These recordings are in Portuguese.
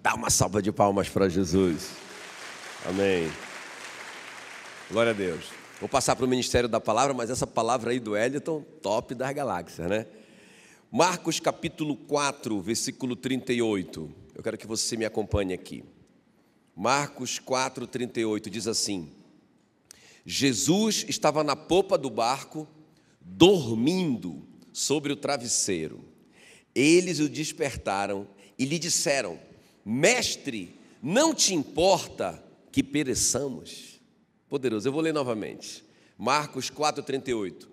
Dá uma salva de palmas para Jesus. Amém. Glória a Deus. Vou passar para o ministério da palavra, mas essa palavra aí do Eliton, top das galáxias, né? Marcos capítulo 4, versículo 38. Eu quero que você me acompanhe aqui. Marcos 4, 38 diz assim: Jesus estava na popa do barco, dormindo sobre o travesseiro. Eles o despertaram e lhe disseram: Mestre, não te importa que pereçamos? Poderoso, eu vou ler novamente. Marcos 4,38.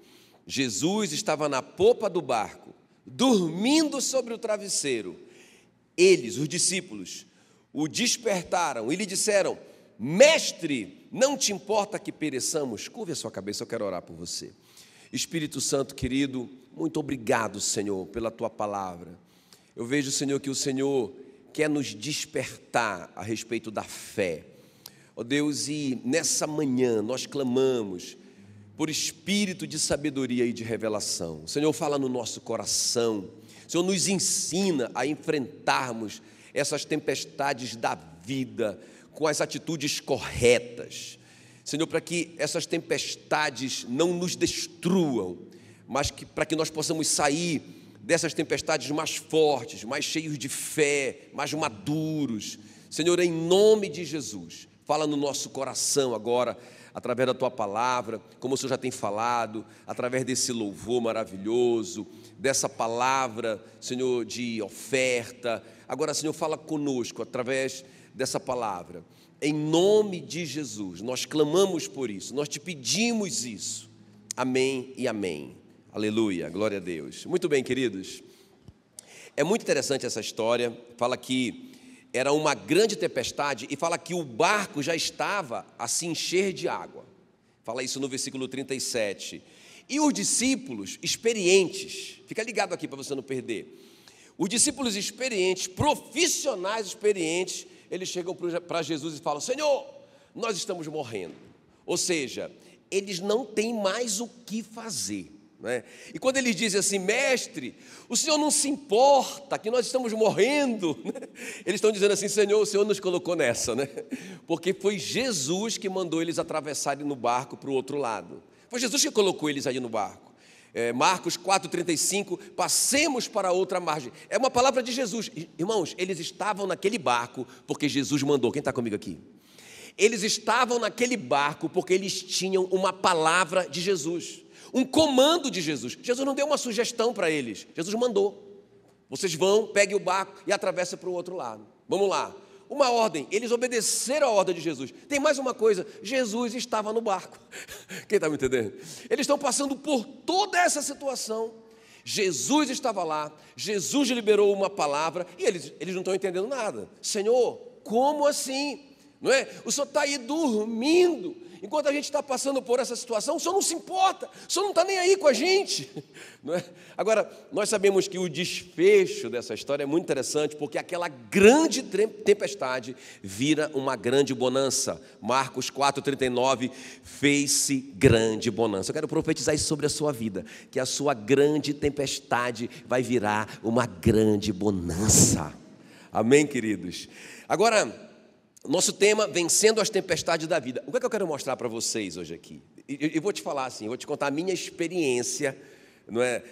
Jesus estava na popa do barco, dormindo sobre o travesseiro. Eles, os discípulos, o despertaram e lhe disseram: Mestre, não te importa que pereçamos? Curve a sua cabeça, eu quero orar por você. Espírito Santo querido, muito obrigado, Senhor, pela tua palavra. Eu vejo, Senhor, que o Senhor quer nos despertar a respeito da fé. Ó oh Deus, e nessa manhã nós clamamos por espírito de sabedoria e de revelação. O Senhor fala no nosso coração. O Senhor nos ensina a enfrentarmos essas tempestades da vida com as atitudes corretas. Senhor, para que essas tempestades não nos destruam, mas que, para que nós possamos sair dessas tempestades mais fortes, mais cheios de fé, mais maduros. Senhor, em nome de Jesus, fala no nosso coração agora, através da tua palavra, como o Senhor já tem falado, através desse louvor maravilhoso, dessa palavra, Senhor, de oferta. Agora, Senhor, fala conosco através dessa palavra. Em nome de Jesus, nós clamamos por isso, nós te pedimos isso. Amém e amém. Aleluia, glória a Deus. Muito bem, queridos. É muito interessante essa história. Fala que era uma grande tempestade e fala que o barco já estava a se encher de água. Fala isso no versículo 37. E os discípulos experientes, fica ligado aqui para você não perder. Os discípulos experientes, profissionais experientes, eles chegam para Jesus e falam: Senhor, nós estamos morrendo. Ou seja, eles não têm mais o que fazer. Né? E quando eles dizem assim, mestre, o Senhor não se importa que nós estamos morrendo, né? eles estão dizendo assim, Senhor, o Senhor nos colocou nessa, né? porque foi Jesus que mandou eles atravessarem no barco para o outro lado. Foi Jesus que colocou eles aí no barco. É, Marcos 4,35, passemos para outra margem. É uma palavra de Jesus. Irmãos, eles estavam naquele barco porque Jesus mandou. Quem está comigo aqui? Eles estavam naquele barco porque eles tinham uma palavra de Jesus, um comando de Jesus. Jesus não deu uma sugestão para eles, Jesus mandou. Vocês vão, peguem o barco e atravessem para o outro lado. Vamos lá uma ordem, eles obedeceram a ordem de Jesus. Tem mais uma coisa: Jesus estava no barco. Quem está me entendendo? Eles estão passando por toda essa situação. Jesus estava lá, Jesus liberou uma palavra e eles, eles não estão entendendo nada. Senhor, como assim? Não é? O senhor está aí dormindo. Enquanto a gente está passando por essa situação, o Senhor não se importa, o Senhor não está nem aí com a gente. É? Agora, nós sabemos que o desfecho dessa história é muito interessante, porque aquela grande tempestade vira uma grande bonança. Marcos 4,39 fez-se grande bonança. Eu quero profetizar isso sobre a sua vida, que a sua grande tempestade vai virar uma grande bonança. Amém, queridos? Agora, nosso tema, vencendo as tempestades da vida. O que é que eu quero mostrar para vocês hoje aqui? Eu vou te falar assim, eu vou te contar a minha experiência, não é,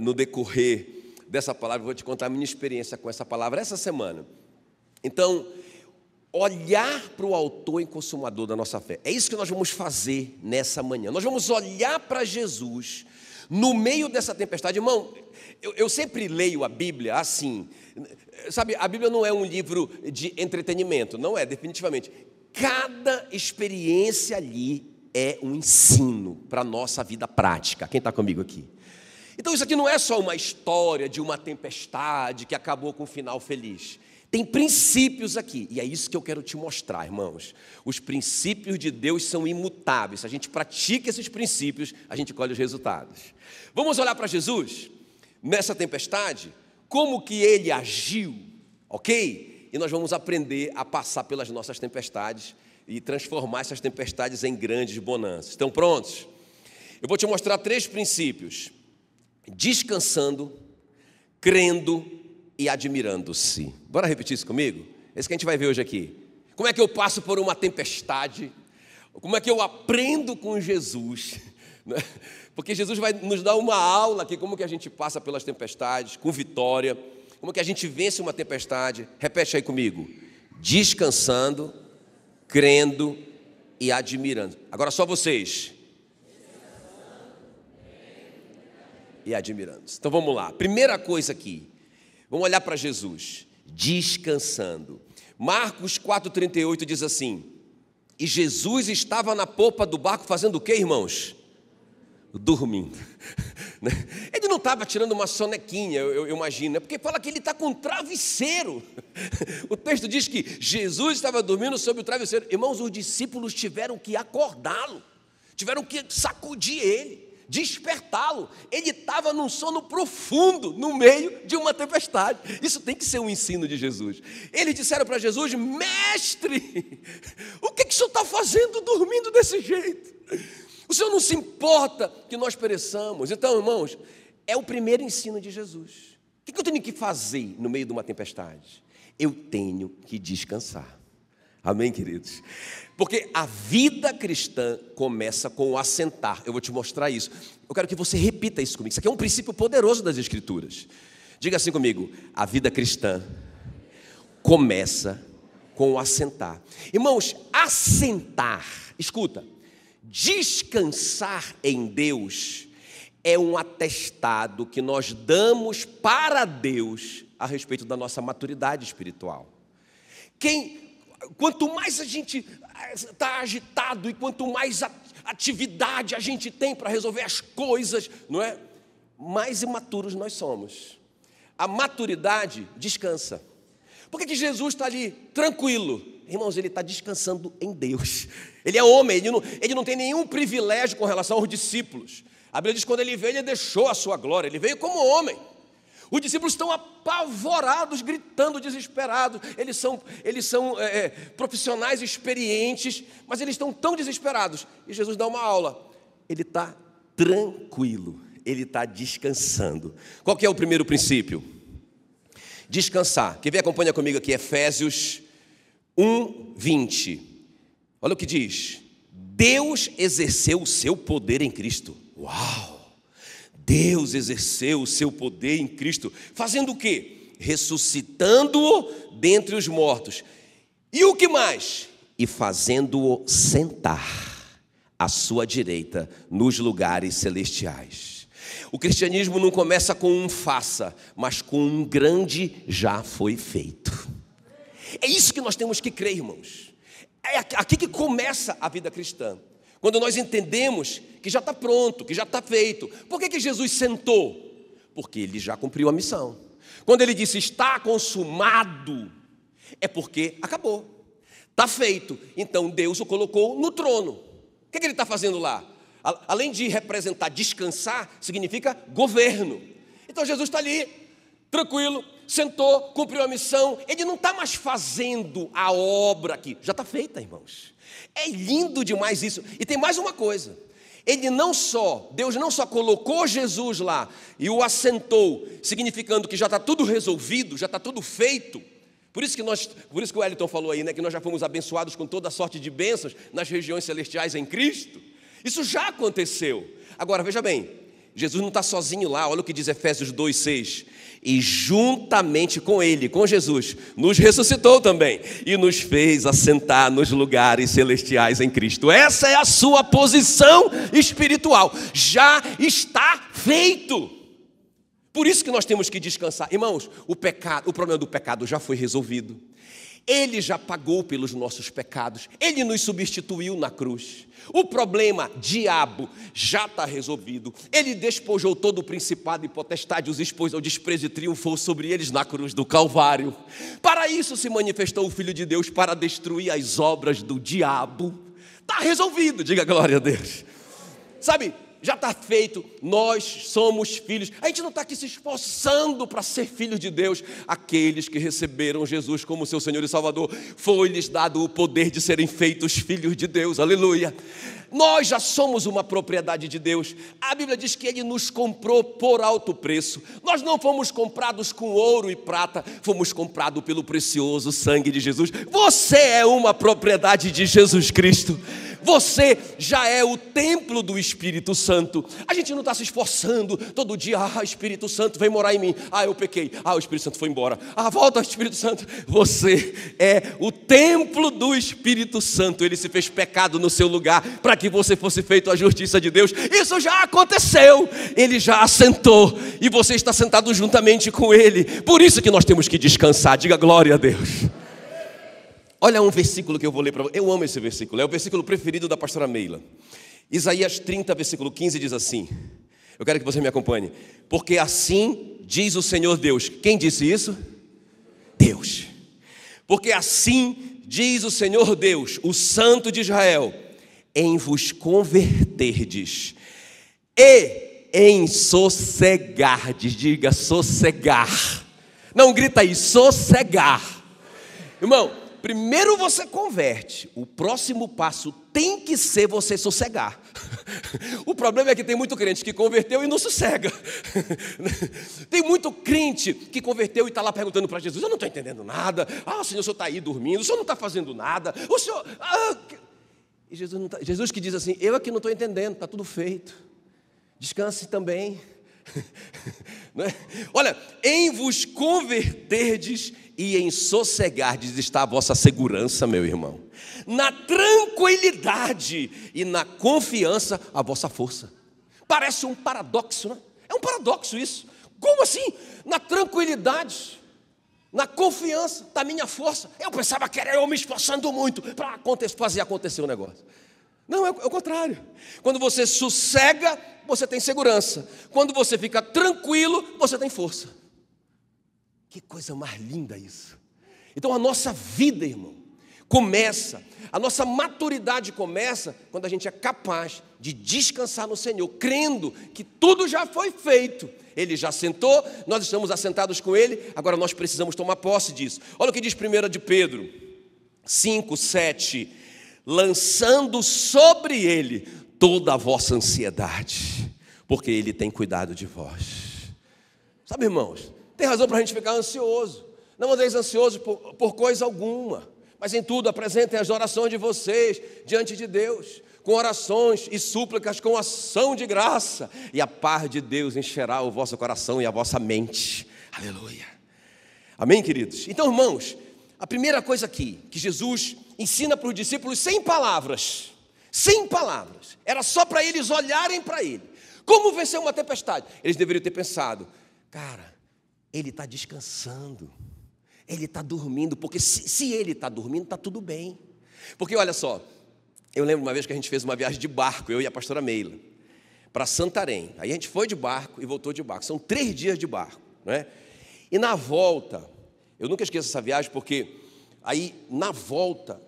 no decorrer dessa palavra, eu vou te contar a minha experiência com essa palavra essa semana. Então, olhar para o autor e consumador da nossa fé. É isso que nós vamos fazer nessa manhã. Nós vamos olhar para Jesus no meio dessa tempestade. Irmão, eu, eu sempre leio a Bíblia assim, Sabe, a Bíblia não é um livro de entretenimento, não é, definitivamente. Cada experiência ali é um ensino para a nossa vida prática. Quem está comigo aqui? Então, isso aqui não é só uma história de uma tempestade que acabou com um final feliz. Tem princípios aqui, e é isso que eu quero te mostrar, irmãos. Os princípios de Deus são imutáveis. Se a gente pratica esses princípios, a gente colhe os resultados. Vamos olhar para Jesus nessa tempestade? Como que ele agiu, ok? E nós vamos aprender a passar pelas nossas tempestades e transformar essas tempestades em grandes bonanças. Estão prontos? Eu vou te mostrar três princípios: descansando, crendo e admirando-se. Bora repetir isso comigo? Esse que a gente vai ver hoje aqui. Como é que eu passo por uma tempestade? Como é que eu aprendo com Jesus? Né? Porque Jesus vai nos dar uma aula aqui, como que a gente passa pelas tempestades, com vitória, como que a gente vence uma tempestade. Repete aí comigo: descansando, crendo e admirando. Agora só vocês. E admirando. Então vamos lá. Primeira coisa aqui. Vamos olhar para Jesus. Descansando. Marcos 4,38 diz assim: E Jesus estava na popa do barco fazendo o que, irmãos? Dormindo. Né? Ele não estava tirando uma sonequinha, eu, imagino, né? porque fala que ele está com travesseiro. O texto diz que Jesus estava dormindo sobre o travesseiro. Irmãos, os discípulos tiveram que acordá-lo, tiveram que sacudir ele despertá-lo. Ele estava num sono profundo, no meio de uma tempestade. Isso tem que ser um ensino de Jesus. Eles disseram para Jesus: Mestre, o que, que o senhor está fazendo dormindo desse jeito? O senhor não se importa que nós pereçamos. Então, irmãos, é o primeiro ensino de Jesus. O que, eu tenho que fazer no meio de uma tempestade? Eu tenho que descansar. Amém, queridos? Porque a vida cristã começa com o assentar. Eu vou te mostrar isso. Eu quero que você repita isso comigo. Isso aqui é um princípio poderoso das Escrituras. Diga assim comigo: a vida cristã começa com o assentar. Irmãos, assentar, escuta, descansar em Deus é um atestado que nós damos para Deus a respeito da nossa maturidade espiritual. Quem quanto mais a gente está agitado e quanto mais atividade a gente tem para resolver as coisas, não é? Mais imaturos nós somos. A maturidade descansa. Por que, que Jesus está ali tranquilo? Irmãos, ele está descansando em Deus. Ele é homem, ele não, ele não tem nenhum privilégio com relação aos discípulos. A Bíblia diz que quando ele veio, ele deixou a sua glória, ele veio como homem. Os discípulos estão apavorados, gritando, desesperados. Eles são, eles são é, é, profissionais experientes, mas eles estão tão desesperados. E Jesus dá uma aula. Ele está tranquilo, ele está descansando. Qual que é o primeiro princípio? Descansar. Quem vem acompanha comigo aqui, Efésios 1, 20. Olha o que diz. Deus exerceu o seu poder em Cristo. Uau! Deus exerceu o seu poder em Cristo, fazendo o quê? Ressuscitando-o dentre os mortos. E o que mais? E fazendo-o sentar à sua direita nos lugares celestiais. O cristianismo não começa com um faça, mas com um grande já foi feito. É isso que nós temos que crer, irmãos. É aqui que começa a vida cristã. Quando nós entendemos que já está pronto, que já está feito. Por que, que Jesus sentou? Porque ele já cumpriu a missão. Quando ele disse está consumado, é porque acabou, está feito. Então Deus o colocou no trono. O que, que ele está fazendo lá? Além de representar descansar, significa governo. Então Jesus está ali, tranquilo, sentou, cumpriu a missão. Ele não está mais fazendo a obra aqui, já está feita, irmãos. É lindo demais isso. E tem mais uma coisa. Ele não só, Deus não só colocou Jesus lá e o assentou, significando que já está tudo resolvido, já está tudo feito. Por isso que nós, por isso que o Wellington falou aí, né, que nós já fomos abençoados com toda sorte de bênçãos nas regiões celestiais em Cristo. Isso já aconteceu. Agora veja bem, Jesus não está sozinho lá, olha o que diz Efésios 2,6 e juntamente com Ele, com Jesus, nos ressuscitou também e nos fez assentar nos lugares celestiais em Cristo. Essa é a sua posição espiritual, já está feito. Por isso que nós temos que descansar. Irmãos, o pecado, o problema do pecado já foi resolvido. Ele já pagou pelos nossos pecados, ele nos substituiu na cruz. O problema, diabo, já está resolvido. Ele despojou todo o principado e potestade, os expôs ao desprezo e triunfou sobre eles na cruz do Calvário. Para isso se manifestou o Filho de Deus, para destruir as obras do diabo. Está resolvido, diga glória a Deus. Sabe, já está feito, nós somos filhos. A gente não está aqui se esforçando para ser filhos de Deus. Aqueles que receberam Jesus como seu Senhor e Salvador, foi-lhes dado o poder de serem feitos filhos de Deus, aleluia. Nós já somos uma propriedade de Deus. A Bíblia diz que Ele nos comprou por alto preço. Nós não fomos comprados com ouro e prata, fomos comprados pelo precioso sangue de Jesus. Você é uma propriedade de Jesus Cristo. Você já é o templo do Espírito Santo. A gente não está se esforçando todo dia. Ah, Espírito Santo vem morar em mim. Ah, eu pequei. Ah, o Espírito Santo foi embora. Ah, volta, Espírito Santo. Você é o templo do Espírito Santo. Ele se fez pecado no seu lugar para que você fosse feito a justiça de Deus. Isso já aconteceu. Ele já assentou e você está sentado juntamente com Ele. Por isso que nós temos que descansar. Diga glória a Deus. Olha um versículo que eu vou ler para você. Eu amo esse versículo, é o versículo preferido da pastora Meila. Isaías 30, versículo 15 diz assim: Eu quero que você me acompanhe. Porque assim diz o Senhor Deus. Quem disse isso? Deus. Porque assim diz o Senhor Deus, o Santo de Israel: em vos converterdes e em sossegardes, diga sossegar. Não grita aí, sossegar. Irmão, Primeiro você converte, o próximo passo tem que ser você sossegar. O problema é que tem muito crente que converteu e não sossega. Tem muito crente que converteu e está lá perguntando para Jesus: Eu não estou entendendo nada. Ah, Senhor, o senhor está aí dormindo, o senhor não está fazendo nada. O senhor. Ah, e Jesus, tá... Jesus que diz assim: Eu aqui não estou entendendo, está tudo feito. Descanse também. É? Olha, em vos converterdes e em sossegardes está a vossa segurança, meu irmão. Na tranquilidade e na confiança, a vossa força. Parece um paradoxo, né? É um paradoxo isso. Como assim? Na tranquilidade, na confiança da minha força. Eu pensava que era eu me esforçando muito para fazer acontecer o negócio. Não, é o contrário. Quando você sossega, você tem segurança. Quando você fica tranquilo, você tem força. Que coisa mais linda isso. Então a nossa vida, irmão, começa, a nossa maturidade começa quando a gente é capaz de descansar no Senhor, crendo que tudo já foi feito. Ele já sentou, nós estamos assentados com Ele, agora nós precisamos tomar posse disso. Olha o que diz 1 de Pedro 5, 7. Lançando sobre Ele toda a vossa ansiedade, porque Ele tem cuidado de vós. Sabe, irmãos, tem razão para a gente ficar ansioso. Não andeis ansioso por, por coisa alguma, mas em tudo apresentem as orações de vocês diante de Deus, com orações e súplicas com ação de graça, e a paz de Deus encherá o vosso coração e a vossa mente. Aleluia. Amém, queridos? Então, irmãos, a primeira coisa aqui que Jesus ensina para os discípulos sem palavras, sem palavras, era só para eles olharem para ele. Como vencer uma tempestade? Eles deveriam ter pensado, cara, ele está descansando, ele está dormindo, porque se, se ele está dormindo, está tudo bem. Porque olha só, eu lembro uma vez que a gente fez uma viagem de barco, eu e a pastora Meila, para Santarém. Aí a gente foi de barco e voltou de barco. São três dias de barco, né? E na volta, eu nunca esqueço essa viagem, porque aí na volta,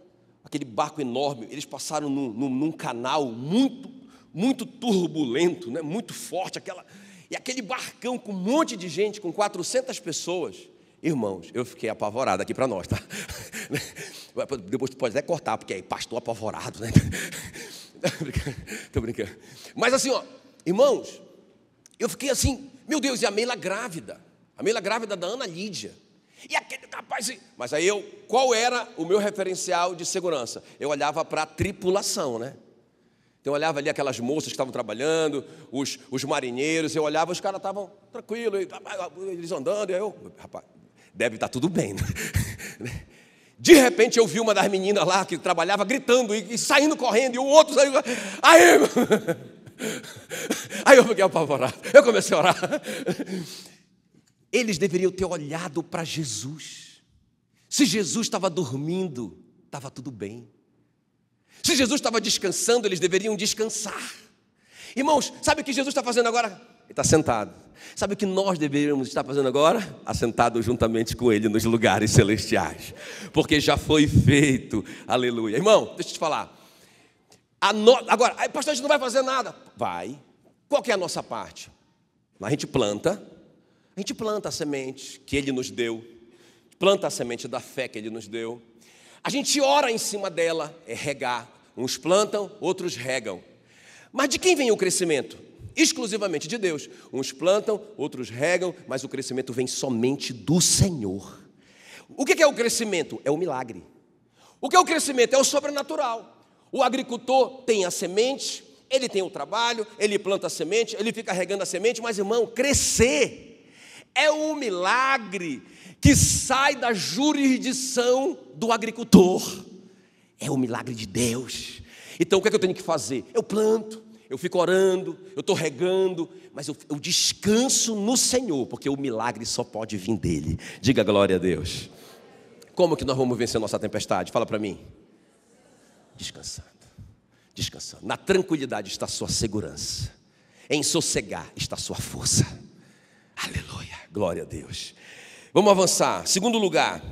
aquele barco enorme, eles passaram num, num, num canal muito, muito turbulento, né? muito forte, aquela e aquele barcão com um monte de gente, com 400 pessoas. Irmãos, eu fiquei apavorado aqui para nós, tá? Depois tu pode até cortar, porque é pastor apavorado, né? Estou brincando. Mas assim, ó, irmãos, eu fiquei assim, meu Deus, e a Meila grávida? A Meila grávida da Ana Lídia. E aquele rapaz. Mas aí eu, qual era o meu referencial de segurança? Eu olhava para a tripulação, né? Então eu olhava ali aquelas moças que estavam trabalhando, os, os marinheiros, eu olhava, os caras estavam tranquilos, eles andando, e eu, rapaz, deve estar tá tudo bem. Né? De repente eu vi uma das meninas lá que trabalhava gritando e, e saindo correndo, e o outro saiu. Aí, aí eu fiquei apavorado. Eu comecei a orar. Eles deveriam ter olhado para Jesus. Se Jesus estava dormindo, estava tudo bem. Se Jesus estava descansando, eles deveriam descansar. Irmãos, sabe o que Jesus está fazendo agora? Está sentado. Sabe o que nós deveríamos estar fazendo agora? Assentado juntamente com Ele nos lugares celestiais. Porque já foi feito. Aleluia. Irmão, deixa eu te falar. No... Agora, pastor, a gente não vai fazer nada. Vai. Qual que é a nossa parte? A gente planta, a gente planta a semente que Ele nos deu, planta a semente da fé que Ele nos deu. A gente ora em cima dela, é regar. Uns plantam, outros regam. Mas de quem vem o crescimento? Exclusivamente de Deus. Uns plantam, outros regam, mas o crescimento vem somente do Senhor. O que é o crescimento? É o milagre. O que é o crescimento? É o sobrenatural. O agricultor tem a semente, ele tem o trabalho, ele planta a semente, ele fica regando a semente, mas irmão, crescer é um milagre que sai da jurisdição do agricultor. É o milagre de Deus. Então o que, é que eu tenho que fazer? Eu planto, eu fico orando, eu estou regando, mas eu, eu descanso no Senhor, porque o milagre só pode vir dele. Diga glória a Deus. Como que nós vamos vencer nossa tempestade? Fala para mim. Descansando descansando. Na tranquilidade está sua segurança. Em sossegar está sua força. Aleluia. Glória a Deus. Vamos avançar. Segundo lugar,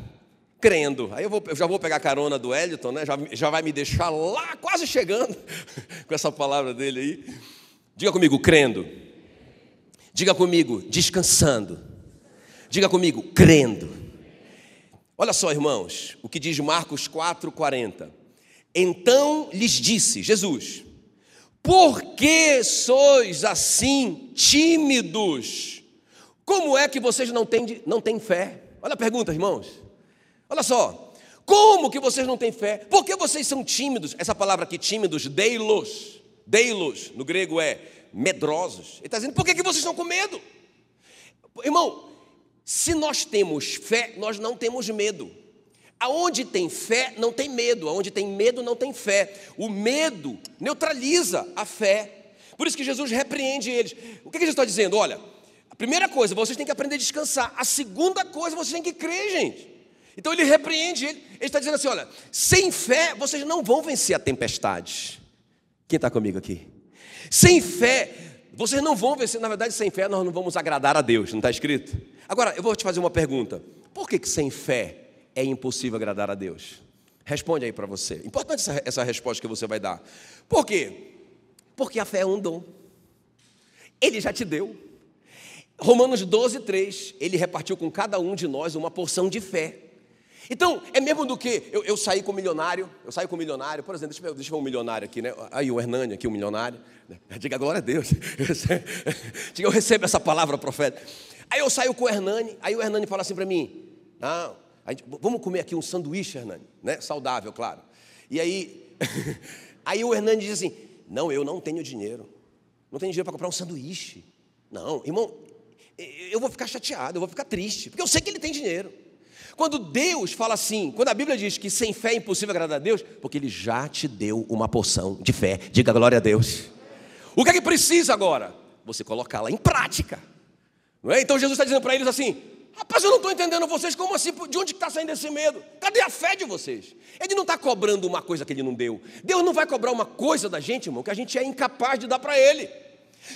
crendo. Aí eu, vou, eu já vou pegar a carona do Eliton, né? Já, já vai me deixar lá, quase chegando, com essa palavra dele aí. Diga comigo, crendo. Diga comigo, descansando. Diga comigo, crendo. Olha só, irmãos, o que diz Marcos 4,40. Então lhes disse Jesus: Por que sois assim tímidos? Como é que vocês não têm, não têm fé? Olha a pergunta, irmãos. Olha só. Como que vocês não têm fé? Por que vocês são tímidos? Essa palavra aqui, tímidos, deilos. Deilos, no grego é medrosos. Ele está dizendo, por que, que vocês estão com medo? Irmão, se nós temos fé, nós não temos medo. Aonde tem fé, não tem medo. Aonde tem medo, não tem fé. O medo neutraliza a fé. Por isso que Jesus repreende eles. O que, que Jesus está dizendo? Olha, a primeira coisa, vocês têm que aprender a descansar. A segunda coisa, vocês têm que crer, gente. Então ele repreende ele. Ele está dizendo assim: olha, sem fé, vocês não vão vencer a tempestade. Quem está comigo aqui? Sem fé, vocês não vão vencer. Na verdade, sem fé, nós não vamos agradar a Deus. Não está escrito? Agora, eu vou te fazer uma pergunta. Por que, que sem fé é impossível agradar a Deus? Responde aí para você. Importante essa, essa resposta que você vai dar. Por quê? Porque a fé é um dom. Ele já te deu. Romanos 12, 3, ele repartiu com cada um de nós uma porção de fé. Então, é mesmo do que eu, eu saí com um milionário, eu saí com um milionário, por exemplo, deixa eu, deixa eu ver um milionário aqui, né? Aí o Hernani aqui, um milionário. Diga glória a Deus. Diga, eu recebo essa palavra, profeta. Aí eu saio com o Hernani, aí o Hernani fala assim para mim: Não, Gente, vamos comer aqui um sanduíche, Hernani, né? Saudável, claro. E aí, aí o Hernani diz assim: Não, eu não tenho dinheiro. Não tenho dinheiro para comprar um sanduíche. Não, irmão, eu vou ficar chateado, eu vou ficar triste, porque eu sei que ele tem dinheiro. Quando Deus fala assim, quando a Bíblia diz que sem fé é impossível agradar a Deus, porque Ele já te deu uma porção de fé. Diga glória a Deus. O que é que precisa agora? Você colocá-la em prática. Não é? Então Jesus está dizendo para eles assim: Rapaz, eu não estou entendendo vocês, como assim? De onde está saindo esse medo? Cadê a fé de vocês? Ele não está cobrando uma coisa que ele não deu. Deus não vai cobrar uma coisa da gente, irmão, que a gente é incapaz de dar para ele.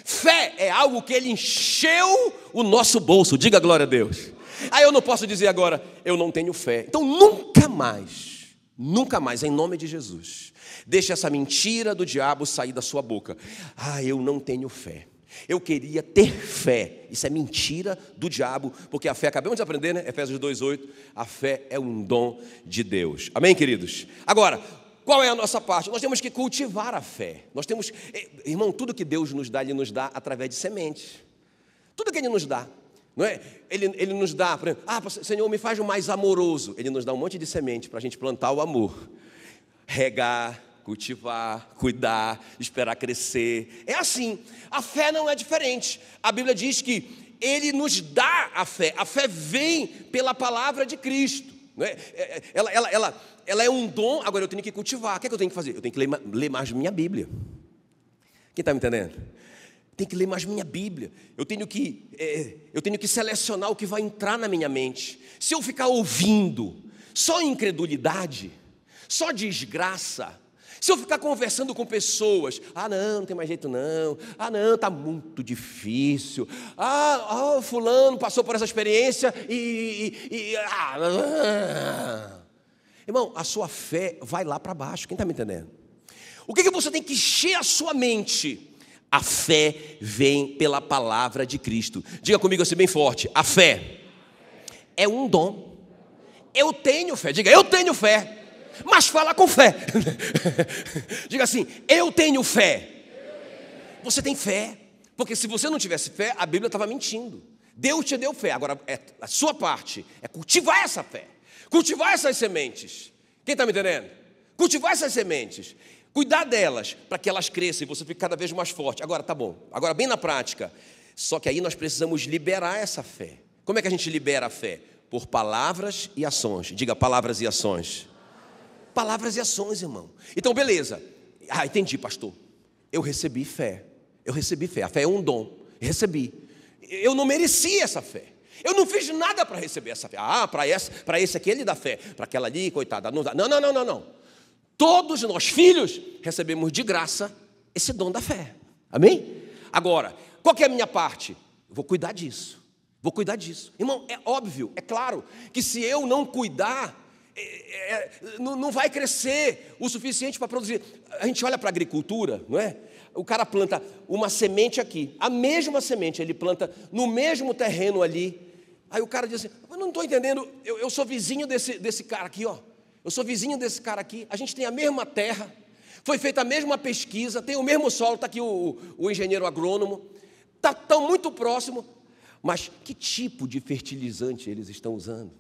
Fé é algo que ele encheu o nosso bolso. Diga glória a Deus. Aí eu não posso dizer agora, eu não tenho fé. Então nunca mais, nunca mais, em nome de Jesus, deixe essa mentira do diabo sair da sua boca. Ah, eu não tenho fé. Eu queria ter fé. Isso é mentira do diabo, porque a fé, acabamos de aprender, né? Efésios 2,8. A fé é um dom de Deus. Amém, queridos? Agora, qual é a nossa parte? Nós temos que cultivar a fé. Nós temos, eh, irmão, tudo que Deus nos dá, Ele nos dá através de sementes. Tudo que Ele nos dá. Não é? ele, ele nos dá, por exemplo, ah, Senhor, me faz um mais amoroso. Ele nos dá um monte de semente para a gente plantar o amor, regar, cultivar, cuidar, esperar crescer. É assim. A fé não é diferente. A Bíblia diz que Ele nos dá a fé. A fé vem pela palavra de Cristo. Não é? é, é ela, ela, ela, ela é um dom, agora eu tenho que cultivar. O que, é que eu tenho que fazer? Eu tenho que ler, ler mais minha Bíblia. Quem está me entendendo? Tenho que ler mais minha Bíblia. Eu tenho que, é, eu tenho que selecionar o que vai entrar na minha mente. Se eu ficar ouvindo só incredulidade, só desgraça, se eu ficar conversando com pessoas, ah, não, não tem mais jeito não, ah, não, está muito difícil, ah, ah, fulano passou por essa experiência e. e, e ah, ah. Irmão, a sua fé vai lá para baixo, quem está me entendendo? O que, que você tem que encher a sua mente? A fé vem pela palavra de Cristo. Diga comigo assim bem forte: a fé é um dom. Eu tenho fé. Diga, eu tenho fé. Mas fala com fé. Diga assim: eu tenho fé. Você tem fé. Porque se você não tivesse fé, a Bíblia estava mentindo. Deus te deu fé. Agora, é, a sua parte é cultivar essa fé. Cultivar essas sementes. Quem está me entendendo? Cultivar essas sementes. Cuidar delas para que elas cresçam e você fique cada vez mais forte. Agora, tá bom. Agora, bem na prática. Só que aí nós precisamos liberar essa fé. Como é que a gente libera a fé? Por palavras e ações. Diga palavras e ações. Palavras e ações, irmão. Então, beleza. Ah, entendi, pastor. Eu recebi fé. Eu recebi fé. A fé é um dom. Recebi. Eu não mereci essa fé. Eu não fiz nada para receber essa fé. Ah, para esse, esse aqui ele dá fé. Para aquela ali, coitada. Não, não, não, não, não. Todos nós, filhos, recebemos de graça esse dom da fé. Amém? Agora, qual é a minha parte? vou cuidar disso. Vou cuidar disso. Irmão, é óbvio, é claro, que se eu não cuidar, é, é, não, não vai crescer o suficiente para produzir. A gente olha para a agricultura, não é? O cara planta uma semente aqui, a mesma semente, ele planta no mesmo terreno ali. Aí o cara diz assim: Eu não estou entendendo, eu, eu, sou vizinho desse, desse cara aqui, ó. Eu sou vizinho desse cara aqui, a gente tem a mesma terra, foi feita a mesma pesquisa, tem o mesmo solo, está aqui o, o engenheiro agrônomo, está tão muito próximo, mas que tipo de fertilizante eles estão usando?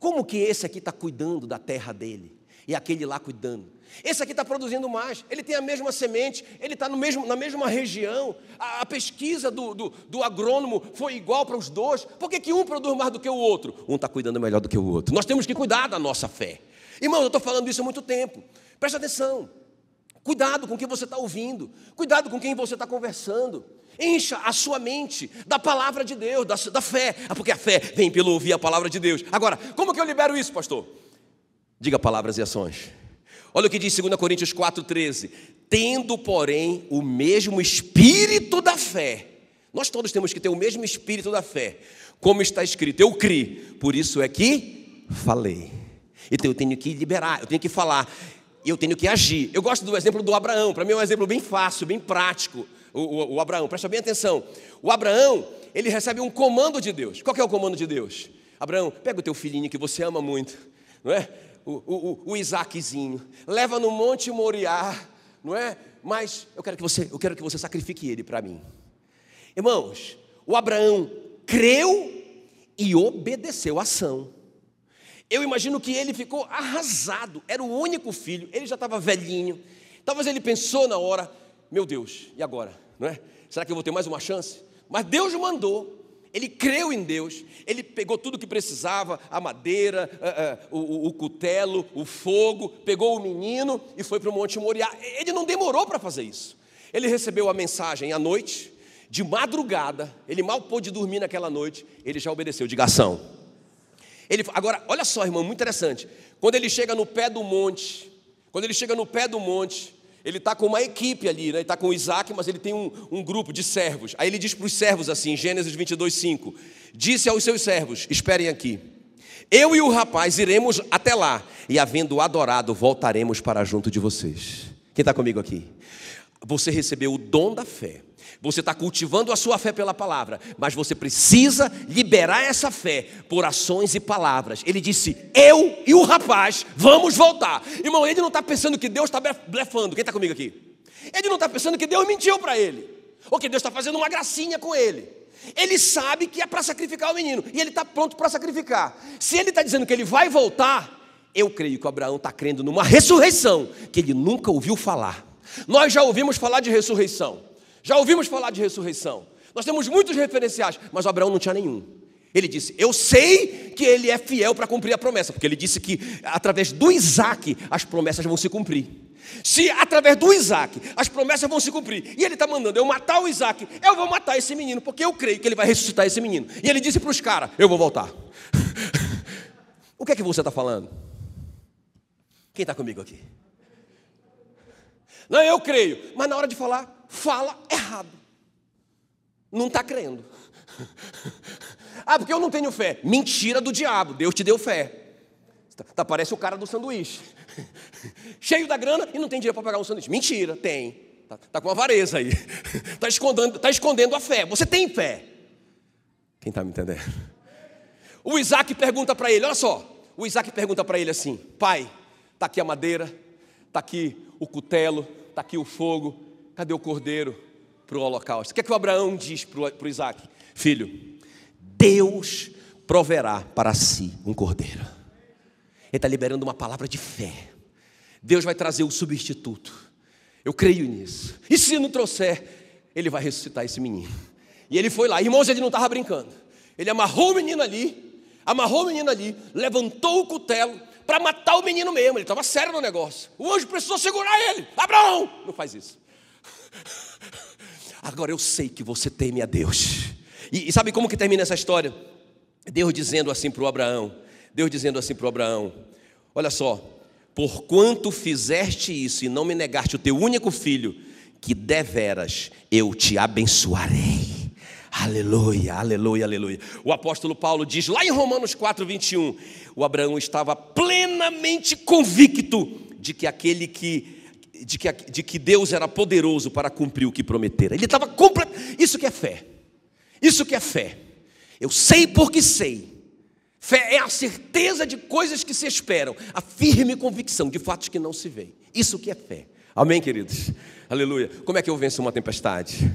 Como que esse aqui está cuidando da terra dele e aquele lá cuidando? Esse aqui está produzindo mais, ele tem a mesma semente, ele está na mesma região, a, a pesquisa do, do, do, agrônomo foi igual para os dois, por que, que um produz mais do que o outro? Um está cuidando melhor do que o outro. Nós temos que cuidar da nossa fé. Irmão, eu estou falando isso há muito tempo, presta atenção, cuidado com o que você está ouvindo, cuidado com quem você está conversando. Encha a sua mente da palavra de Deus, da, da fé. Ah, porque a fé vem pelo ouvir a palavra de Deus. Agora, como que eu libero isso, pastor? Diga palavras e ações. Olha o que diz 2 Coríntios 4,13: Tendo, porém, o mesmo espírito da fé. Nós todos temos que ter o mesmo espírito da fé. Como está escrito, eu criei, por isso é que falei. Então eu tenho que liberar, eu tenho que falar, eu tenho que agir. Eu gosto do exemplo do Abraão, para mim é um exemplo bem fácil, bem prático o, o, o Abraão, presta bem atenção. O Abraão, ele recebe um comando de Deus. Qual é o comando de Deus? Abraão, pega o teu filhinho que você ama muito, não é? O, o, o Isaaczinho, leva no Monte Moriá, não é? Mas eu quero que você, eu quero que você sacrifique ele para mim. Irmãos, o Abraão creu e obedeceu a ação. Eu imagino que ele ficou arrasado, era o único filho, ele já estava velhinho. Talvez ele pensou na hora: meu Deus, e agora? não é? Será que eu vou ter mais uma chance? Mas Deus mandou, ele creu em Deus, ele pegou tudo que precisava, a madeira, o, o, o cutelo, o fogo, pegou o menino e foi para o Monte Moriá. Ele não demorou para fazer isso. Ele recebeu a mensagem à noite, de madrugada, ele mal pôde dormir naquela noite, ele já obedeceu, de ação. Ele, agora, olha só, irmão, muito interessante. Quando ele chega no pé do monte, quando ele chega no pé do monte, ele está com uma equipe ali, né? ele está com Isaac, mas ele tem um, um grupo de servos. Aí ele diz para os servos assim, Gênesis 22, 5: Disse aos seus servos: Esperem aqui, eu e o rapaz iremos até lá, e havendo adorado, voltaremos para junto de vocês. Quem está comigo aqui? Você recebeu o dom da fé, você está cultivando a sua fé pela palavra, mas você precisa liberar essa fé por ações e palavras. Ele disse: Eu e o rapaz vamos voltar. Irmão, ele não está pensando que Deus está blefando. Quem está comigo aqui? Ele não está pensando que Deus mentiu para ele, ou que Deus está fazendo uma gracinha com ele. Ele sabe que é para sacrificar o menino e ele está pronto para sacrificar. Se ele está dizendo que ele vai voltar, eu creio que Abraão está crendo numa ressurreição que ele nunca ouviu falar. Nós já ouvimos falar de ressurreição. Já ouvimos falar de ressurreição. Nós temos muitos referenciais, mas Abraão não tinha nenhum. Ele disse: Eu sei que ele é fiel para cumprir a promessa, porque ele disse que através do Isaac as promessas vão se cumprir. Se através do Isaac as promessas vão se cumprir, e ele está mandando eu matar o Isaac, eu vou matar esse menino, porque eu creio que ele vai ressuscitar esse menino. E ele disse para os caras: Eu vou voltar. o que é que você está falando? Quem está comigo aqui? Não, eu creio, mas na hora de falar, fala errado. Não está crendo. ah, porque eu não tenho fé. Mentira do diabo, Deus te deu fé. Tá, tá parece o cara do sanduíche. Cheio da grana e não tem dinheiro para pagar um sanduíche. Mentira, tem. Está tá com avareza aí. Está escondendo, tá escondendo a fé. Você tem fé. Quem está me entendendo? O Isaac pergunta para ele: olha só. O Isaac pergunta para ele assim: Pai, está aqui a madeira, está aqui o cutelo, está aqui o fogo, cadê o cordeiro para o holocausto? O que é que o Abraão diz para o Isaac? Filho, Deus proverá para si um cordeiro. Ele está liberando uma palavra de fé. Deus vai trazer o substituto. Eu creio nisso. E se não trouxer, ele vai ressuscitar esse menino. E ele foi lá. Irmãos, ele não estava brincando. Ele amarrou o menino ali, amarrou o menino ali, levantou o cutelo para matar o menino mesmo. Ele estava sério no negócio. O anjo precisou segurar ele. Abraão, não faz isso. Agora eu sei que você teme a Deus. E, e sabe como que termina essa história? Deus dizendo assim para o Abraão, Deus dizendo assim para o Abraão: Olha só, porquanto fizeste isso e não me negaste o teu único filho, que deveras eu te abençoarei. Aleluia, aleluia, aleluia. O apóstolo Paulo diz lá em Romanos 4, 21, o Abraão estava plenamente convicto de que aquele que de que, de que Deus era poderoso para cumprir o que prometera. Ele estava completo. Isso que é fé. Isso que é fé. Eu sei porque sei. Fé é a certeza de coisas que se esperam, a firme convicção de fatos que não se veem. Isso que é fé. Amém, queridos? Aleluia. Como é que eu venço uma tempestade?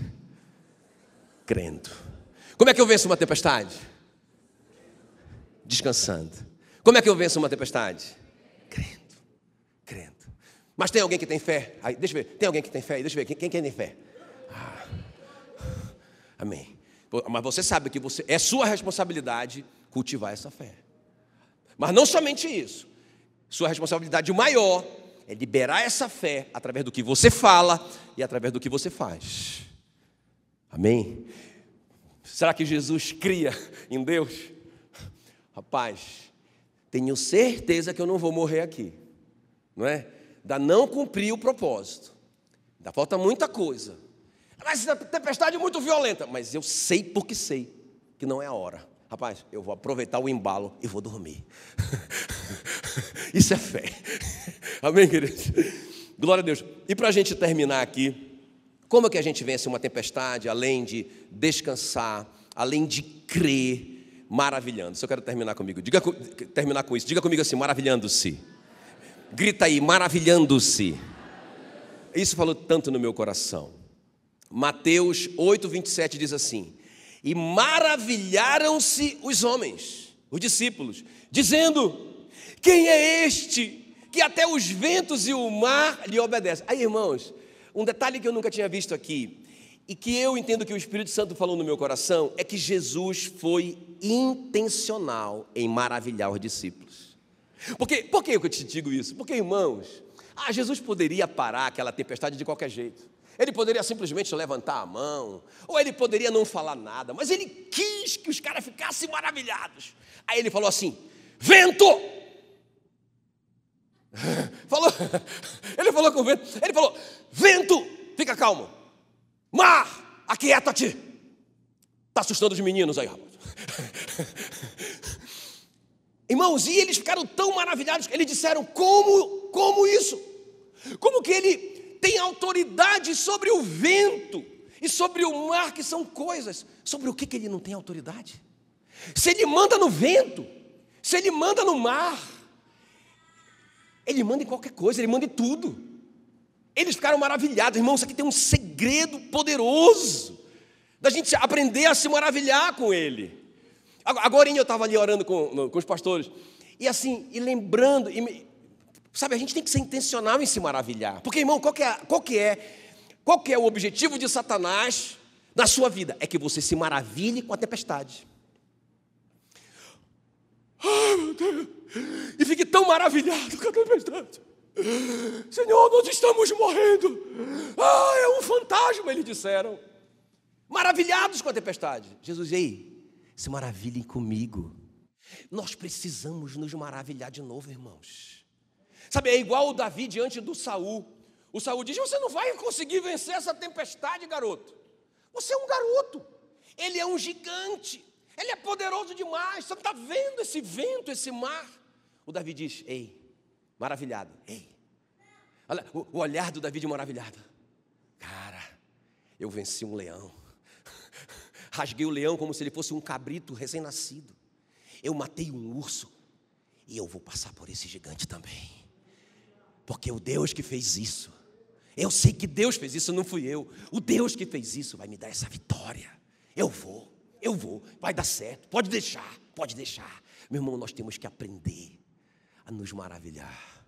Crendo. Como é que eu venço uma tempestade? Descansando. Como é que eu venço uma tempestade? Mas tem alguém que tem fé? Aí, deixa eu ver. Tem alguém que tem fé? Deixa eu ver. Quem, quem, quem tem fé? Ah. Amém. Mas você sabe que você, é sua responsabilidade cultivar essa fé. Mas não somente isso. Sua responsabilidade maior é liberar essa fé através do que você fala e através do que você faz. Amém? Será que Jesus cria em Deus? Rapaz, tenho certeza que eu não vou morrer aqui, não é? Da não cumprir o propósito. Ainda falta muita coisa. Mas a tempestade é muito violenta. Mas eu sei porque sei que não é a hora. Rapaz, eu vou aproveitar o embalo e vou dormir. Isso é fé. Amém, queridos? Glória a Deus. E para a gente terminar aqui, como é que a gente vence uma tempestade, além de descansar, além de crer, maravilhando? Se eu quero terminar comigo, diga terminar com isso. Diga comigo assim, maravilhando-se. Grita aí, maravilhando-se. Isso falou tanto no meu coração. Mateus 8, 27 diz assim: E maravilharam-se os homens, os discípulos, dizendo: Quem é este que até os ventos e o mar lhe obedecem? Aí, irmãos, um detalhe que eu nunca tinha visto aqui, e que eu entendo que o Espírito Santo falou no meu coração, é que Jesus foi intencional em maravilhar os discípulos. Porque, por que eu te digo isso? Porque, irmãos, ah, Jesus poderia parar aquela tempestade de qualquer jeito. Ele poderia simplesmente levantar a mão, ou ele poderia não falar nada, mas ele quis que os caras ficassem maravilhados. Aí ele falou assim: vento! Falou, ele falou com o vento, ele falou: vento, fica calmo. Mar, aquieta-te. Está assustando os meninos aí, rapaz. Irmãos, e eles ficaram tão maravilhados que eles disseram: como, como isso? Como que ele tem autoridade sobre o vento e sobre o mar, que são coisas. Sobre o que, que ele não tem autoridade? Se ele manda no vento, se ele manda no mar, ele manda em qualquer coisa, ele manda em tudo. Eles ficaram maravilhados, irmãos. Isso aqui tem um segredo poderoso da gente aprender a se maravilhar com ele. Agora eu estava ali orando com, com os pastores, e assim, e lembrando, e Sabe, a gente tem que ser intencional em se maravilhar. Porque, irmão, qual que é, qual que é, qual que é o objetivo de Satanás na sua vida? É que você se maravilhe com a tempestade. Oh, meu Deus! E fique tão maravilhado com a tempestade. Senhor, nós estamos morrendo. Ah, é um fantasma, eles disseram. Maravilhados com a tempestade. Jesus, ei, se maravilhem comigo. Nós precisamos nos maravilhar de novo, irmãos. Sabe, é igual o Davi diante do Saul. O Saul diz: Você não vai conseguir vencer essa tempestade, garoto. Você é um garoto. Ele é um gigante. Ele é poderoso demais. Você está vendo esse vento, esse mar? O Davi diz: Ei, maravilhado. Ei. Olha o olhar do Davi de maravilhado. Eu venci um leão. Rasguei o leão como se ele fosse um cabrito recém-nascido. Eu matei um urso. E eu vou passar por esse gigante também. Porque o Deus que fez isso, eu sei que Deus fez isso, não fui eu. O Deus que fez isso vai me dar essa vitória. Eu vou, eu vou, vai dar certo. Pode deixar, pode deixar. Meu irmão, nós temos que aprender a nos maravilhar.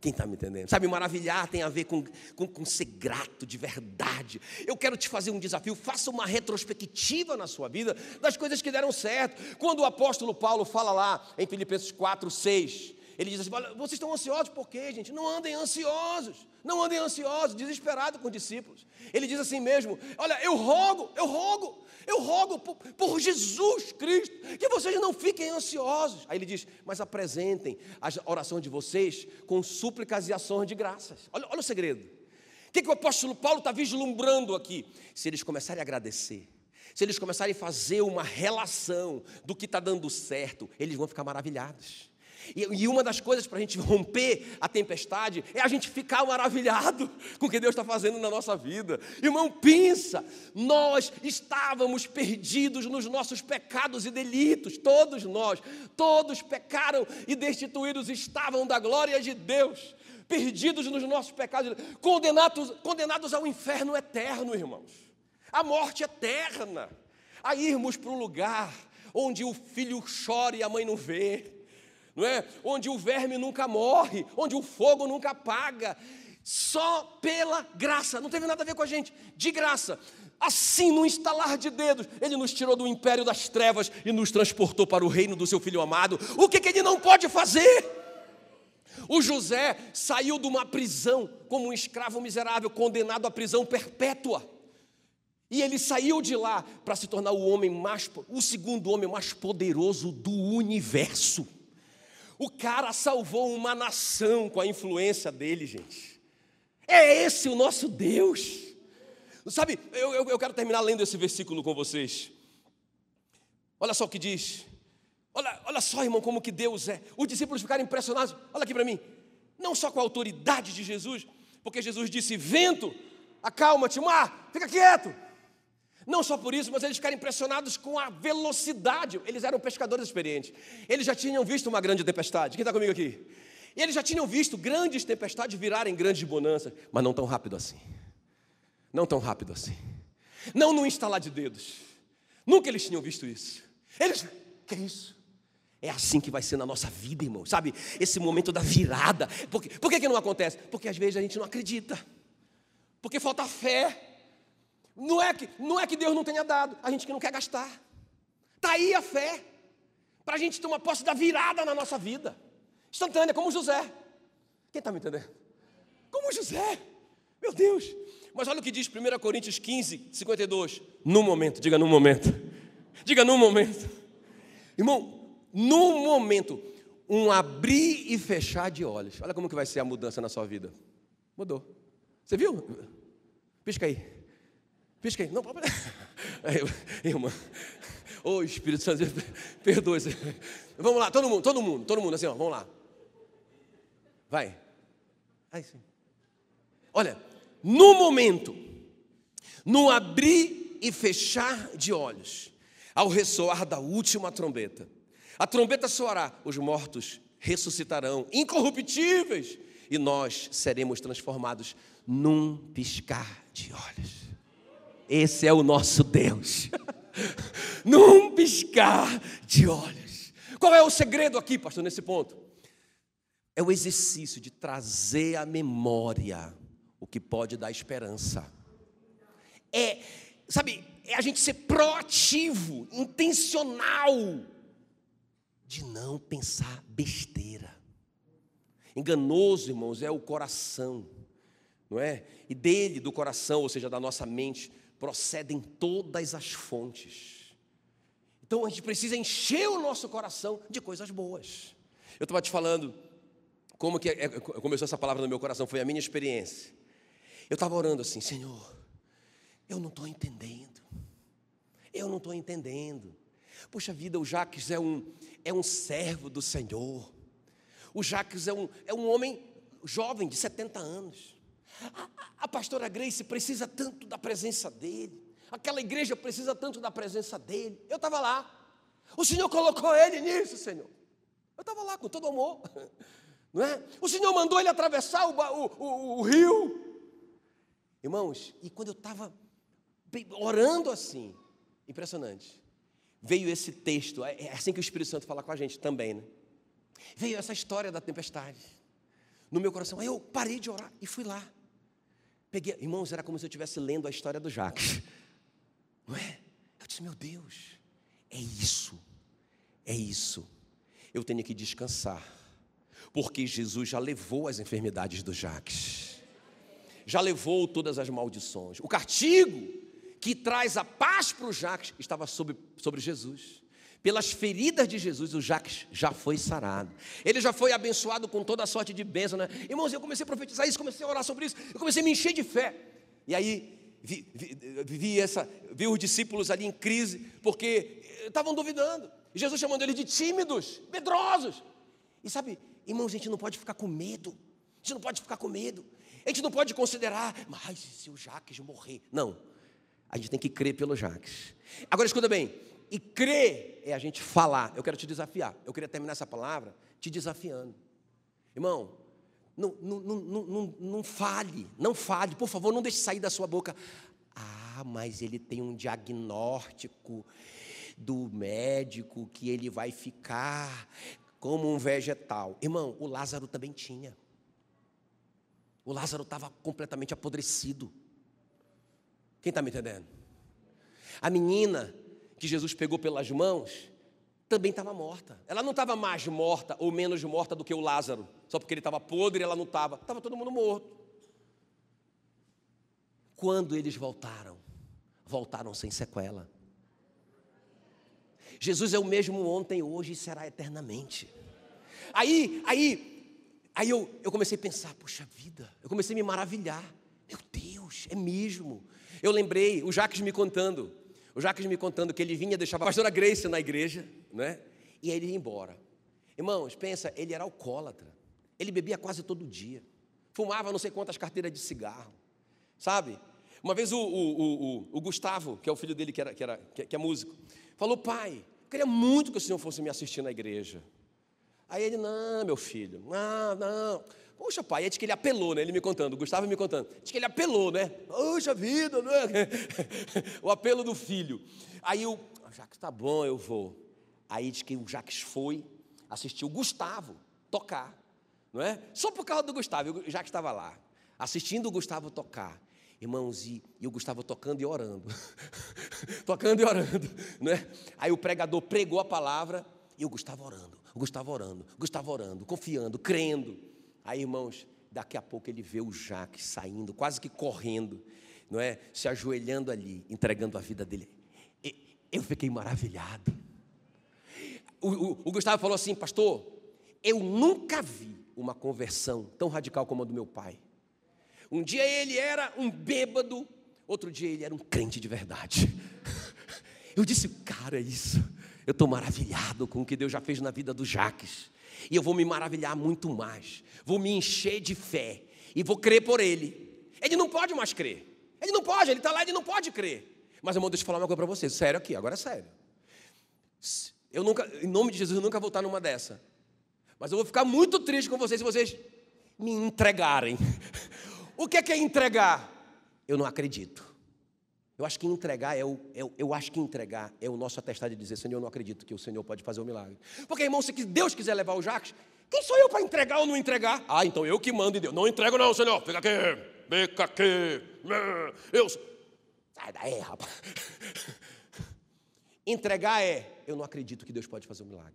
Quem está me entendendo? Sabe, maravilhar tem a ver com, com, com, ser grato de verdade. Eu quero te fazer um desafio, faça uma retrospectiva na sua vida das coisas que deram certo. Quando o apóstolo Paulo fala lá em Filipenses 4, 6, ele diz assim: vocês estão ansiosos por quê, gente? Não andem ansiosos, não andem ansiosos, desesperados com os discípulos. Ele diz assim mesmo: olha, eu rogo, eu rogo, eu rogo por, por, Jesus Cristo, que vocês não fiquem ansiosos. Aí ele diz: Mas apresentem a oração de vocês com súplicas e ações de graças. Olha, olha o segredo. O que, que o apóstolo Paulo está vislumbrando aqui? Se eles começarem a agradecer, se eles começarem a fazer uma relação do que está dando certo, eles vão ficar maravilhados. E, uma das coisas para a gente romper a tempestade é a gente ficar maravilhado com o que Deus está fazendo na nossa vida. Irmão, pensa, nós estávamos perdidos nos nossos pecados e delitos, todos nós, todos pecaram e destituídos estavam da glória de Deus, perdidos nos nossos pecados, condenados, condenados ao inferno eterno, irmãos, a morte eterna, a irmos para um lugar onde o filho chora e a mãe não vê não é? Onde o verme nunca morre, onde o fogo nunca apaga, só pela graça, não teve nada a ver com a gente, de graça. Assim, no instalar de dedos, Ele nos tirou do império das trevas e nos transportou para o reino do Seu Filho amado. O que, que Ele não pode fazer? O José saiu de uma prisão como um escravo miserável, condenado à prisão perpétua. E ele saiu de lá para se tornar o homem mais, o segundo homem mais poderoso do universo. O cara salvou uma nação com a influência dele, gente. É esse o nosso Deus. Sabe, eu, eu, eu, quero terminar lendo esse versículo com vocês. Olha só o que diz. Olha, olha só, irmão, como que Deus é. Os discípulos ficaram impressionados. Olha aqui para mim. Não só com a autoridade de Jesus, porque Jesus disse: Vento, acalma-te, mar, fica quieto. Não só por isso, mas eles ficaram impressionados com a velocidade. Eles eram pescadores experientes. Eles já tinham visto uma grande tempestade. Quem está comigo aqui? E eles já tinham visto grandes tempestades virarem grandes bonanças, mas não tão rápido assim. Não tão rápido assim. Não no instalar de dedos. Nunca eles tinham visto isso. Eles, que é isso? É assim que vai ser na nossa vida, irmão. Sabe? Esse momento da virada. Por, quê? Por que, que não acontece? Porque às vezes a gente não acredita. Porque falta fé. Não é que, não é que Deus não tenha dado, a gente que não quer gastar. Está aí a fé, para a gente ter uma posse da virada na nossa vida. Instantânea, como José. Quem está me entendendo? Como José. Meu Deus. Mas olha o que diz 1 Coríntios 15, 52. No momento, diga no momento. Diga no momento. Irmão, no momento, um abrir e fechar de olhos. Olha como que vai ser a mudança na sua vida. Mudou. Você viu? Pisca aí. Aí. Não, irmã. Ô oh, Espírito Santo, perdoe. Vamos lá, todo mundo, todo mundo, todo mundo, assim, ó, vamos lá. Vai. Aí sim. Olha, no momento, no abrir e fechar de olhos, ao ressoar da última trombeta, a trombeta soará, os mortos ressuscitarão, incorruptíveis, e nós seremos transformados num piscar de olhos. Esse é o nosso Deus. Num piscar de olhos. Qual é o segredo aqui, pastor, nesse ponto? É o exercício de trazer à memória o que pode dar esperança. É, sabe, é a gente ser proativo, intencional, de não pensar besteira. Enganoso, irmãos, é o coração, não é? E dele, do coração, ou seja, da nossa mente, procedem todas as fontes. Então a gente precisa encher o nosso coração de coisas boas. Eu estava te falando como que é, começou essa palavra no meu coração, foi a minha experiência. Eu estava orando assim, Senhor, eu não estou entendendo. Eu não estou entendendo. Puxa vida, o Jacques é um, é um servo do Senhor. O Jacques é um, é um homem jovem de 70 anos. A, pastora Grace precisa tanto da presença dele. Aquela igreja precisa tanto da presença dele. Eu estava lá. O Senhor colocou ele nisso, Senhor. Eu estava lá com todo amor. Não é? O Senhor mandou ele atravessar o, o, o, o rio. Irmãos, e quando eu estava orando assim, impressionante, veio esse texto, é, é assim que o Espírito Santo fala com a gente também, né? Veio essa história da tempestade no meu coração. Aí eu parei de orar e fui lá. Peguei, irmãos, era como se eu estivesse lendo a história do Jacques. Não é? Eu disse, meu Deus, é isso, é isso. Eu tenho que descansar, porque Jesus já levou as enfermidades do Jacques, já levou todas as maldições. O castigo que traz a paz para o Jacques estava sobre, sobre Jesus. Pelas feridas de Jesus, o Jacques já foi sarado. Ele já foi abençoado com toda a sorte de bênção, né? Irmãos, eu comecei a profetizar isso, comecei a orar sobre isso, eu comecei a me encher de fé. E aí vi, vi, vi, essa, vi os discípulos ali em crise, porque estavam duvidando. Jesus chamando eles de tímidos, medrosos. E sabe, irmãos, a gente não pode ficar com medo. A gente não pode ficar com medo. A gente não pode considerar, mas se o Jacques morrer? Não. A gente tem que crer pelo Jacques. Agora escuta bem, e crer é a gente falar. Eu quero te desafiar. Eu queria terminar essa palavra te desafiando. Irmão, não, não, não, não, não fale, não fale, por favor, não deixe sair da sua boca. Ah, mas ele tem um diagnóstico do médico que ele vai ficar como um vegetal. Irmão, o Lázaro também tinha. O Lázaro estava completamente apodrecido. Quem está me entendendo? A menina que Jesus pegou pelas mãos também estava morta. Ela não estava mais morta ou menos morta do que o Lázaro, só porque ele estava podre e ela não estava. Estava todo mundo morto. Quando eles voltaram, voltaram sem sequela. Jesus é o mesmo ontem, hoje e será eternamente. Aí, aí, aí eu, eu comecei a pensar, puxa vida, eu comecei a me maravilhar. Meu Deus, é mesmo. Eu lembrei, o Jacques me contando, o Jacques me contando que ele vinha, deixava a pastora Grace na igreja, né? E aí ele ia embora. Irmãos, pensa, ele era alcoólatra. Ele bebia quase todo dia. Fumava não sei quantas carteiras de cigarro. Sabe? Uma vez o, o, o, o Gustavo, que é o filho dele, que, era, que, era, que, que é músico, falou: Pai, eu queria muito que o senhor fosse me assistir na igreja. Aí ele: Não, meu filho, não, não. Poxa, pai, é de que ele apelou, né? Ele me contando, o Gustavo me contando. Diz que ele apelou, né? Poxa vida, né? o apelo do filho. Aí o Jacques, tá bom, eu vou. Aí diz que o Jacques foi assistir o Gustavo tocar, não é? Só por causa do Gustavo, o Jacques estava lá, assistindo o Gustavo tocar. Irmãos, e, e o Gustavo tocando e orando. tocando e orando, né? Aí o pregador pregou a palavra e o Gustavo orando, o Gustavo orando, o Gustavo orando, confiando, crendo. Aí, irmãos, daqui a pouco ele vê o Jaque saindo, quase que correndo, não é? Se ajoelhando ali, entregando a vida dele. Eu fiquei maravilhado. O, o, o Gustavo falou assim, pastor, eu nunca vi uma conversão tão radical como a do meu pai. Um dia ele era um bêbado, outro dia ele era um crente de verdade. Eu disse, cara, é isso. Eu estou maravilhado com o que Deus já fez na vida do Jaques. E eu vou me maravilhar muito mais. Vou me encher de fé. E vou crer por ele. Ele não pode mais crer. Ele não pode, ele está lá, ele não pode crer. Mas, irmão, deixa eu falar uma coisa para você. Sério aqui, agora é sério. Eu nunca, em nome de Jesus, eu nunca vou estar numa dessa. Mas eu vou ficar muito triste com vocês se vocês me entregarem. o que é, que é entregar? Eu não acredito. Eu acho que entregar é o, é, eu acho que entregar é o nosso atestado de dizer, Senhor, eu não acredito que o Senhor pode fazer o um milagre. Porque, irmão, se Deus quiser levar o Jacques, quem sou eu para entregar ou não entregar? Ah, então eu que mando em Deus. Não entrego não, Senhor. Fica aqui, fica aqui. Eu Sai daí, rapaz. Entregar é, eu não acredito que Deus pode fazer um milagre.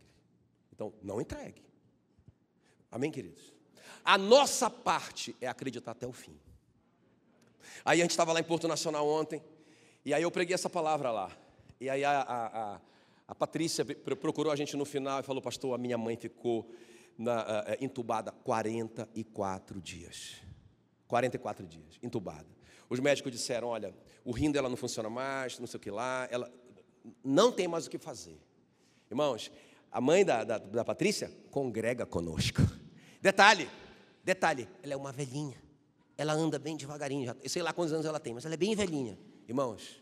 Então, não entregue. Amém, queridos? A nossa parte é acreditar até o fim. Aí a gente estava lá em Porto Nacional ontem, e aí eu preguei essa palavra lá. E aí a, a, a, a Patrícia procurou a gente no final e falou, pastor, a minha mãe ficou na, entubada 44 dias. 44 dias, entubada. Os médicos disseram, olha, o rim dela não funciona mais, não sei o que lá, ela não tem mais o que fazer. Irmãos, a mãe da, da, da Patrícia congrega conosco. Detalhe, detalhe, ela é uma velhinha. ela anda bem devagarinho, já, sei lá quantos anos ela tem, mas ela é bem velhinha. Irmãos,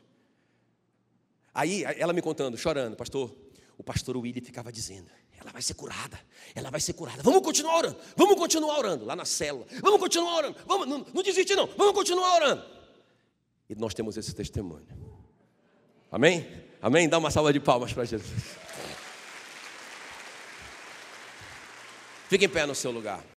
aí ela me contando, chorando, pastor, o pastor Willy ficava dizendo, ela vai ser curada, ela vai ser curada. Vamos continuar orando, vamos continuar orando lá na célula, vamos continuar orando, vamos, não, não desiste não, vamos continuar orando. E nós temos esse testemunho. Amém? Amém? Dá uma salva de palmas para Jesus. Fique em pé no seu lugar.